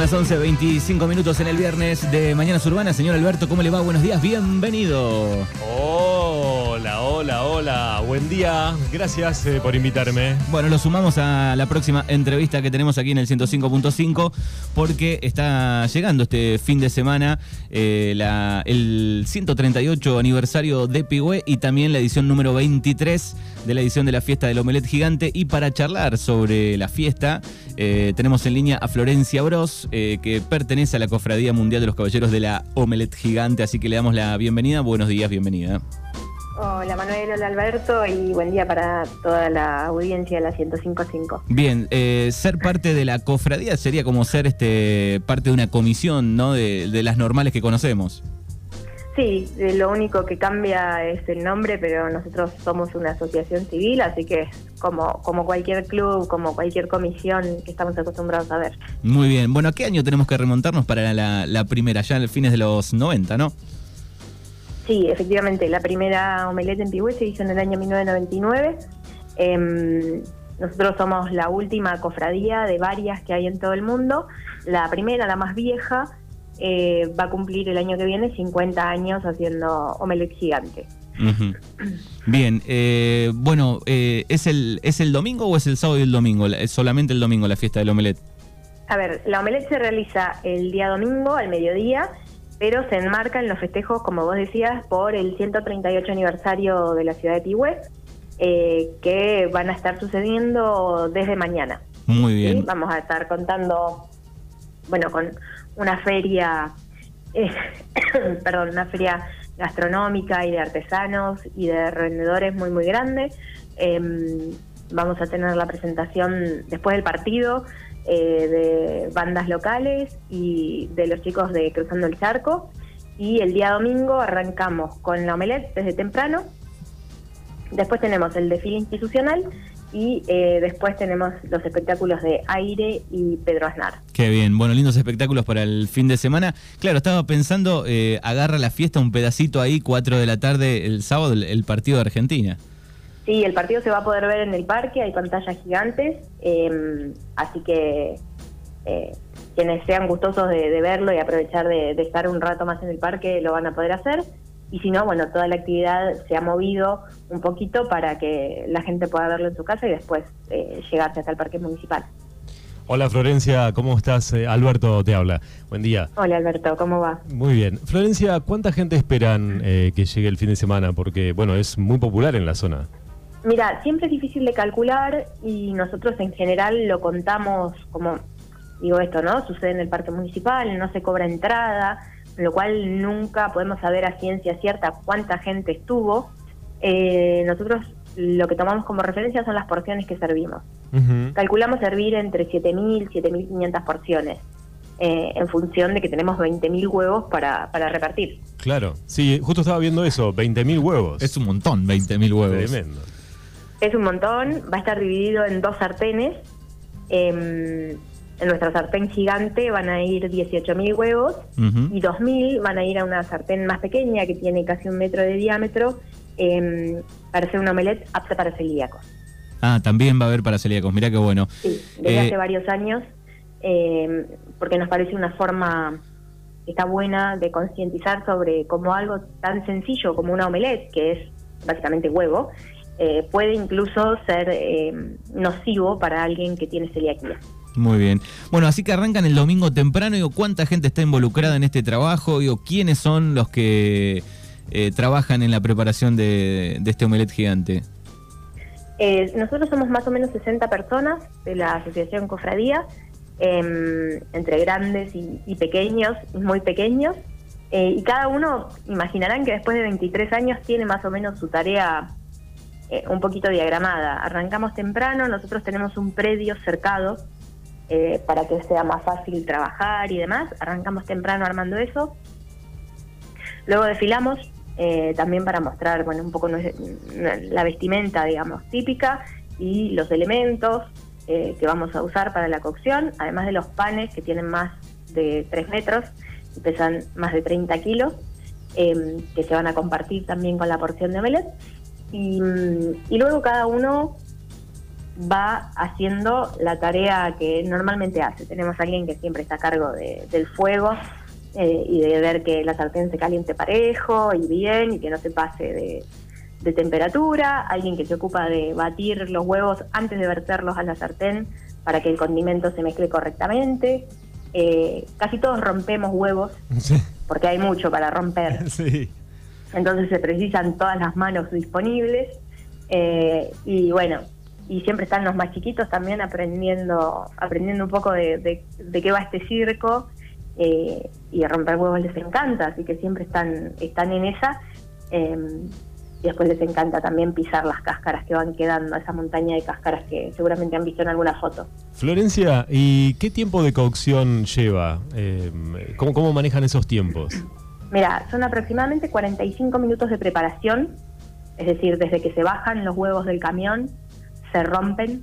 las 11, 25 minutos en el viernes de Mañanas Urbanas. Señor Alberto, ¿cómo le va? Buenos días, bienvenido. Hola, hola, hola. Buen día. Gracias eh, por invitarme. Bueno, lo sumamos a la próxima entrevista que tenemos aquí en el 105.5 porque está llegando este fin de semana eh, el 138 aniversario de Pigüé y también la edición número 23 de la edición de la fiesta del Omelet Gigante. Y para charlar sobre la fiesta, eh, tenemos en línea a Florencia Bros, que pertenece a la Cofradía Mundial de los Caballeros de la Omelet Gigante. Así que le damos la bienvenida. Buenos días, bienvenida. Hola Manuel, hola Alberto y buen día para toda la audiencia de la 105.5. Bien, eh, ser parte de la cofradía sería como ser este parte de una comisión, ¿no? De, de las normales que conocemos. Sí, eh, lo único que cambia es el nombre, pero nosotros somos una asociación civil, así que como, como cualquier club, como cualquier comisión que estamos acostumbrados a ver. Muy bien. Bueno, ¿a qué año tenemos que remontarnos para la, la primera? Ya en fines de los 90, ¿no? Sí, efectivamente, la primera omelette en Pigüé se hizo en el año 1999. Em, nosotros somos la última cofradía de varias que hay en todo el mundo. La primera, la más vieja, eh, va a cumplir el año que viene 50 años haciendo omelette gigante. Bien, eh, bueno, eh, ¿es, el, ¿es el domingo o es el sábado y el domingo? ¿Es solamente el domingo la fiesta del omelet? A ver, la omelette se realiza el día domingo al mediodía, pero se enmarca en los festejos, como vos decías, por el 138 aniversario de la ciudad de Pigüé, eh, que van a estar sucediendo desde mañana. Muy ¿sí? bien. Vamos a estar contando, bueno, con una feria, eh, perdón, una feria gastronómica y de artesanos y de revendedores muy, muy grande. Em, vamos a tener la presentación después del partido eh, de bandas locales y de los chicos de Cruzando el Charco. Y el día domingo arrancamos con la omelette desde temprano. Después tenemos el desfile institucional y eh, después tenemos los espectáculos de aire y Pedro Aznar. Qué bien, bueno, lindos espectáculos para el fin de semana. Claro, estaba pensando, eh, agarra la fiesta un pedacito ahí, 4 de la tarde el sábado, el, el partido de Argentina. Sí, el partido se va a poder ver en el parque, hay pantallas gigantes, eh, así que eh, quienes sean gustosos de, de verlo y aprovechar de, de estar un rato más en el parque lo van a poder hacer. Y si no, bueno, toda la actividad se ha movido un poquito para que la gente pueda verlo en su casa y después eh, llegarse hasta el parque municipal. Hola Florencia, ¿cómo estás? Eh, Alberto te habla. Buen día. Hola Alberto, ¿cómo va? Muy bien. Florencia, ¿cuánta gente esperan eh, que llegue el fin de semana? Porque, bueno, es muy popular en la zona. Mira, siempre es difícil de calcular y nosotros en general lo contamos como, digo esto, ¿no? Sucede en el parque municipal, no se cobra entrada, lo cual nunca podemos saber a ciencia cierta cuánta gente estuvo. Eh, nosotros lo que tomamos como referencia son las porciones que servimos. Calculamos servir entre 7.000 y 7.500 porciones, eh, en función de que tenemos 20.000 huevos para, para repartir. Claro. Sí, justo estaba viendo eso, 20.000 huevos. Es un montón, 20.000 huevos. Tremendo. Es un montón, va a estar dividido en dos sartenes. Em, en nuestra sartén gigante van a ir 18.000 huevos Ujú. y 2.000 van a ir a una sartén más pequeña que tiene casi un metro de diámetro em, para hacer una omelette apta para celíacos. Ah, también va a haber para celíacos, mirá qué bueno. Sí, desde Eh, hace varios años, em, porque nos parece una forma que está buena de concientizar sobre cómo algo tan sencillo como una omelette, que es básicamente huevo, eh, puede incluso ser em, nocivo para alguien que tiene celiaquía. Muy bien. Bueno, así que arrancan el domingo temprano. Digo, ¿cuánta gente está involucrada en este trabajo? Digo, ¿quiénes son los que eh, trabajan en la preparación de, de este omelet gigante? Eh, nosotros somos más o menos 60 personas de la Asociación Cofradía, em, entre grandes y, y pequeños, y muy pequeños, eh, y cada uno, imaginarán que después de 23 años tiene más o menos su tarea eh, un poquito diagramada. Arrancamos temprano, nosotros tenemos un predio cercado eh, para que sea más fácil trabajar y demás. Arrancamos temprano armando eso. Luego desfilamos eh, también para mostrar bueno, un poco la vestimenta, digamos, típica y los elementos eh, que vamos a usar para la cocción, además de los panes que tienen más de 3 metros y pesan más de 30 kilos, eh, que se van a compartir también con la porción de omelette. Y, y luego cada uno va haciendo la tarea que normalmente hace. Tenemos a alguien que siempre está a cargo del fuego eh, y de ver que la sartén se caliente parejo y bien y que no se pase de, de temperatura, alguien que se ocupa de batir los huevos antes de verterlos a la sartén para que el condimento se mezcle correctamente. Eh, casi todos rompemos huevos porque hay mucho para romper. Entonces se precisan todas las manos disponibles. Eh, y bueno, y siempre están los más chiquitos también aprendiendo aprendiendo un poco de, de, qué va este circo. Eh, y romper huevos les encanta, así que siempre están, están en esa. Em, y después les encanta también pisar las cáscaras que van quedando, esa montaña de cáscaras que seguramente han visto en alguna foto. Florencia, ¿y qué tiempo de cocción lleva? Eh, ¿cómo, ¿Cómo manejan esos tiempos? Mira, son aproximadamente 45 minutos de preparación, es decir, desde que se bajan los huevos del camión, se rompen,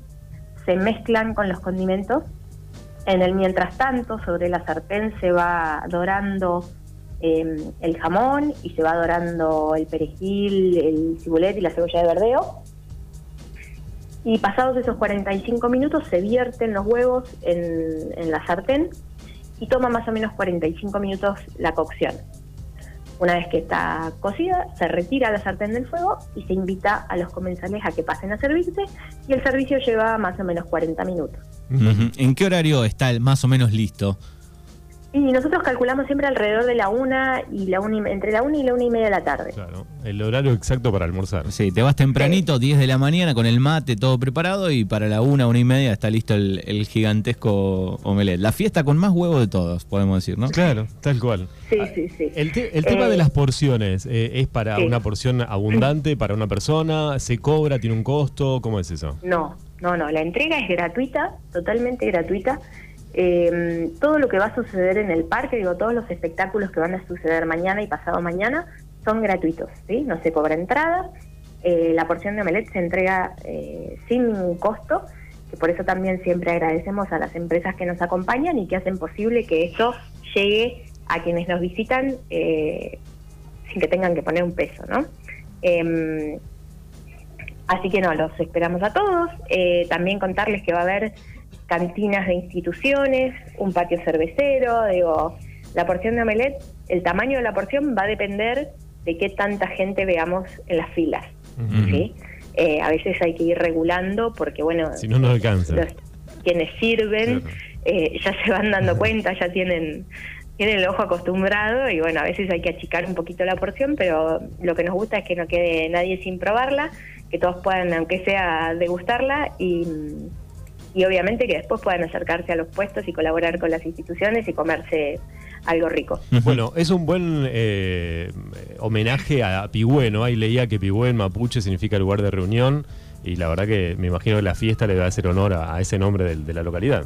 se mezclan con los condimentos. En el mientras tanto, sobre la sartén se va dorando Em, el jamón y se va dorando el perejil, el cibulet y la cebolla de verdeo. Y pasados esos 45 minutos se vierten los huevos en, la sartén y toma más o menos 45 minutos la cocción. Una vez que está cocida, se retira la sartén del fuego y se invita a los comensales a que pasen a servirse y el servicio lleva más o menos 40 minutos. ¿En qué horario está el más o menos listo? Y nosotros calculamos siempre alrededor de la una y la una entre la una y la una y media de la tarde. Claro, el horario exacto para almorzar. Sí, te vas tempranito, 10 de la mañana, con el mate todo preparado y para la una, una y media está listo el, gigantesco omelette. La fiesta con más huevo de todos, podemos decir, ¿no? Claro, tal cual. Sí, sí, sí. El, tema de eh, las porciones, eh, ¿es para una porción abundante, para una persona? ¿Se cobra? ¿Tiene un costo? ¿Cómo es eso? No, no, no. La entrega es gratuita, totalmente gratuita. Eh, todo lo que va a suceder en el parque, digo, todos los espectáculos que van a suceder mañana y pasado mañana son gratuitos, ¿sí? No se cobra entrada, eh, la porción de omelette se entrega eh, sin ningún costo, que por eso también siempre agradecemos a las empresas que nos acompañan y que hacen posible que esto llegue a quienes nos visitan eh, sin que tengan que poner un peso, ¿no? Em, así que no, los esperamos a todos. también contarles que va a haber cantinas de instituciones, un patio cervecero, digo, la porción de omelette, el tamaño de la porción va a depender de qué tanta gente veamos en las filas. ¿sí? Eh, a veces hay que ir regulando porque, bueno, si no, no alcanza. quienes sirven eh, ya se van dando cuenta, ya tienen, tienen el ojo acostumbrado y, bueno, a veces hay que achicar un poquito la porción, pero lo que nos gusta es que no quede nadie sin probarla, que todos puedan, aunque sea, degustarla y y obviamente que después puedan acercarse a los puestos y colaborar con las instituciones y comerse algo rico. Bueno, es un buen eh, homenaje a Pigüé, ¿no? Ahí leía que Pigüé en mapuche significa lugar de reunión y la verdad que me imagino que la fiesta le va a hacer honor a, ese nombre de, la localidad.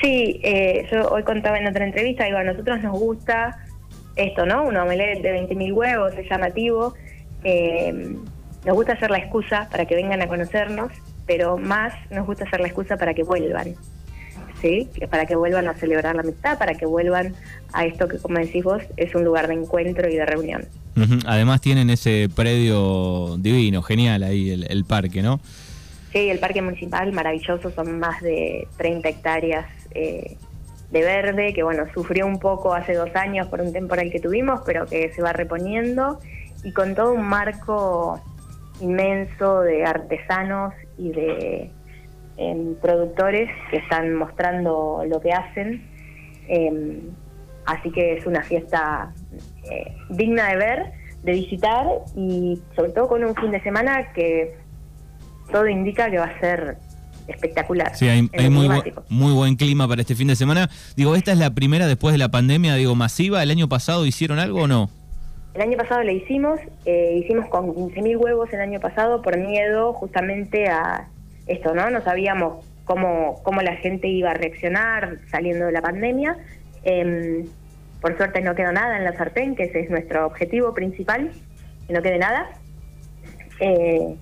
Sí, eh, yo hoy contaba en otra entrevista, digo, a nosotros nos gusta esto, ¿no? Un omelette de 20.000 huevos, es llamativo. Eh, nos gusta hacer la excusa para que vengan a conocernos pero más nos gusta hacer la excusa para que vuelvan, ¿sí? Para que vuelvan a celebrar la amistad, para que vuelvan a esto que, como decís vos, es un lugar de encuentro y de reunión. Además tienen ese predio divino, genial ahí, el, parque, ¿no? Sí, el parque municipal, maravilloso, son más de 30 hectáreas eh, de verde, que bueno, sufrió un poco hace dos años por un temporal que tuvimos, pero que se va reponiendo, y con todo un marco inmenso de artesanos y de em, productores que están mostrando lo que hacen. Em, así que es una fiesta eh, digna de ver, de visitar y sobre todo con un fin de semana que todo indica que va a ser espectacular. Sí, hay, muy, muy buen clima para este fin de semana. Digo, esta es la primera después de la pandemia, digo, masiva. ¿El año pasado hicieron algo o no? El año pasado le hicimos, eh, hicimos con 15.000 huevos el año pasado por miedo justamente a esto, ¿no? No sabíamos cómo, cómo la gente iba a reaccionar saliendo de la pandemia. Em, por suerte no quedó nada en la sartén, que ese es nuestro objetivo principal, que no quede nada. Eh,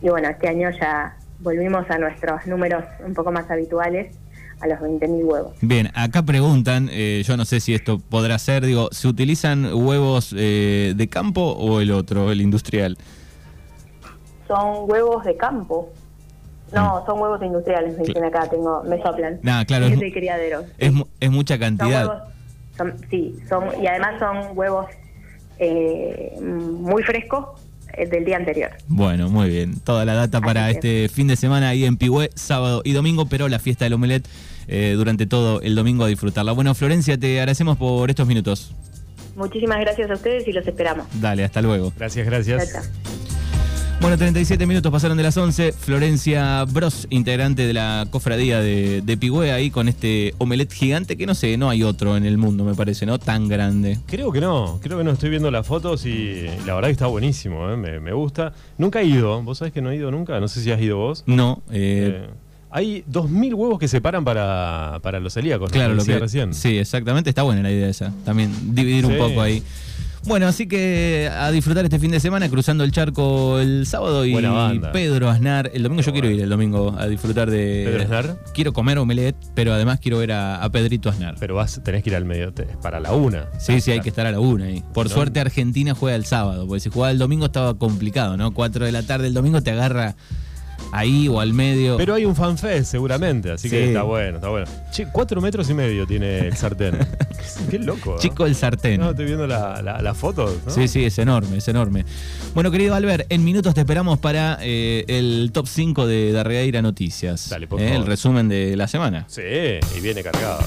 y bueno, este año ya volvimos a nuestros números un poco más habituales a los 20.000 huevos. Bien, acá preguntan, eh, yo no sé si esto podrá ser, digo, ¿se utilizan huevos eh, de campo o el otro, el industrial? Son huevos de campo. No, son huevos industriales, me dicen acá, tengo, me soplan. Nah, claro, Es es- de criadero. Es, mu- es mucha Son cantidad. huevos, son- sí, son, y además son huevos eh, muy frescos del día anterior. Bueno, muy bien. Toda la data para Así este fin de semana ahí en Pigüé, sábado y domingo, pero la fiesta del omelet eh, durante todo el domingo a disfrutarla. Bueno, Florencia, te agradecemos por estos minutos. Muchísimas gracias a ustedes y los esperamos. Dale, hasta luego. Gracias, Chao, gracias. chao. Bueno, 37 minutos pasaron de las 11. Florencia Bros, integrante de la cofradía de, de Pigüé, ahí con este omelet gigante que no sé, no hay otro en el mundo, me parece, ¿no? Tan grande. Creo que no, creo que no estoy viendo las fotos y la verdad que está buenísimo, ¿eh? me, me gusta. Nunca he ido, vos sabés que no he ido nunca, no sé si has ido vos. No, eh, Eh, hay 2.000 huevos que se paran para, para los celíacos, ¿no? claro, lo decía que. recién. Sí, exactamente, está buena la idea esa. También dividir un poco ahí. Bueno, así que a disfrutar este fin de semana, cruzando el charco el sábado y. Pedro Aznar. El domingo yo quiero ir el domingo a disfrutar de. ¿Pedro Aznar? Quiero comer omelet, pero además quiero ver a, a Pedrito Aznar. Pero vas, tenés que ir al medio, te- para la una. Sí, sí, hay que estar a la una ahí. Por No. suerte Argentina juega el sábado, porque si jugaba el domingo estaba complicado, ¿no? Cuatro de la tarde el domingo te agarra ahí o al medio. Pero hay un fanfest seguramente, así que está bueno, está bueno. Che, cuatro metros y medio tiene el sartén. Qué loco. ¿no? Chico el sartén. No, estoy viendo la, la, la foto. ¿no? Sí, sí, es enorme, es enorme. Bueno, querido Albert, en minutos te esperamos para eh, el top 5 de Darreira Noticias. Dale, por Eh. El resumen de la semana. Sí, y viene cargado.